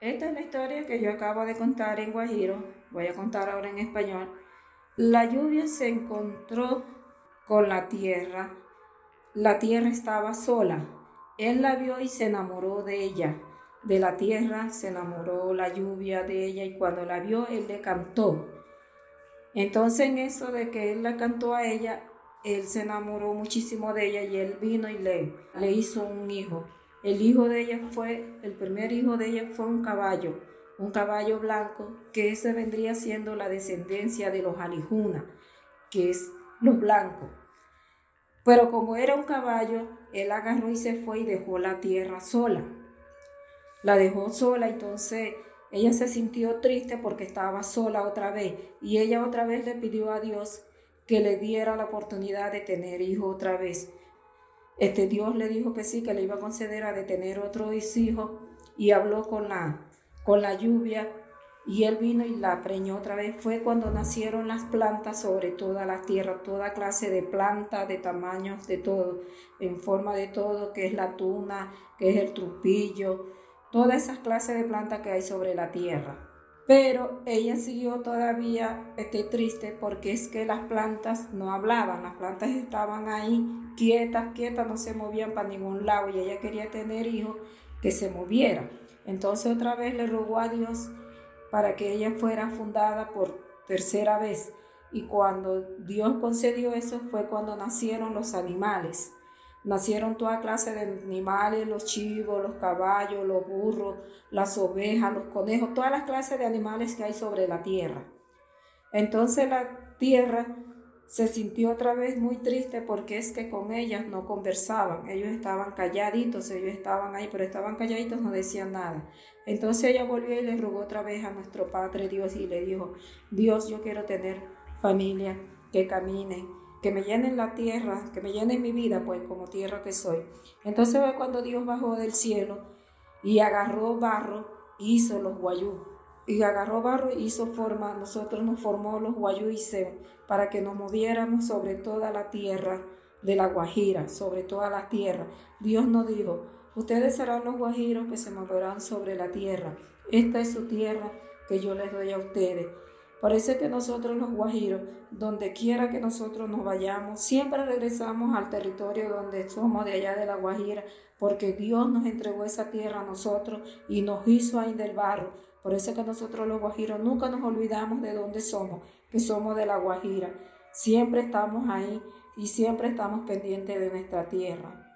Esta es la historia que yo acabo de contar en Guajiro, voy a contar ahora en español. La lluvia se encontró con la tierra, la tierra estaba sola, él la vio y se enamoró de ella, de la tierra se enamoró la lluvia de ella y cuando la vio él le cantó. Entonces en eso de que él la cantó a ella, él se enamoró muchísimo de ella y él vino y le, le hizo un hijo. El hijo de ella fue, el primer hijo de ella fue un caballo, un caballo blanco, que ese vendría siendo la descendencia de los Alijuna, que es los blancos. Pero como era un caballo, él agarró y se fue y dejó la tierra sola. La dejó sola, entonces ella se sintió triste porque estaba sola otra vez y ella otra vez le pidió a Dios que le diera la oportunidad de tener hijo otra vez. Este Dios le dijo que sí, que le iba a conceder a de tener otro hijo y habló con la, con la lluvia y él vino y la preñó otra vez. Fue cuando nacieron las plantas sobre toda la tierra, toda clase de plantas, de tamaños, de todo, en forma de todo, que es la tuna, que es el trupillo, todas esas clases de plantas que hay sobre la tierra. Pero ella siguió todavía este, triste porque es que las plantas no hablaban, las plantas estaban ahí quietas, quietas, no se movían para ningún lado y ella quería tener hijos que se movieran. Entonces otra vez le rogó a Dios para que ella fuera fundada por tercera vez. Y cuando Dios concedió eso fue cuando nacieron los animales. Nacieron toda clase de animales, los chivos, los caballos, los burros, las ovejas, los conejos, todas las clases de animales que hay sobre la tierra. Entonces la tierra se sintió otra vez muy triste porque es que con ellas no conversaban, ellos estaban calladitos, ellos estaban ahí, pero estaban calladitos, no decían nada. Entonces ella volvió y le rogó otra vez a nuestro Padre Dios y le dijo, Dios, yo quiero tener familia, que camine, que me llenen la tierra, que me llenen mi vida, pues como tierra que soy. Entonces fue cuando Dios bajó del cielo y agarró barro hizo los guayú. Y agarró barro hizo forma, nosotros nos formó los guayú y se, para que nos moviéramos sobre toda la tierra de la Guajira, sobre toda la tierra. Dios nos dijo, ustedes serán los guajiros que se moverán sobre la tierra. Esta es su tierra que yo les doy a ustedes. Parece que nosotros los guajiros, donde quiera que nosotros nos vayamos, siempre regresamos al territorio donde somos de allá de la Guajira, porque Dios nos entregó esa tierra a nosotros y nos hizo ahí del barro. Por eso que nosotros los guajiros nunca nos olvidamos de dónde somos, que somos de la Guajira. Siempre estamos ahí y siempre estamos pendientes de nuestra tierra.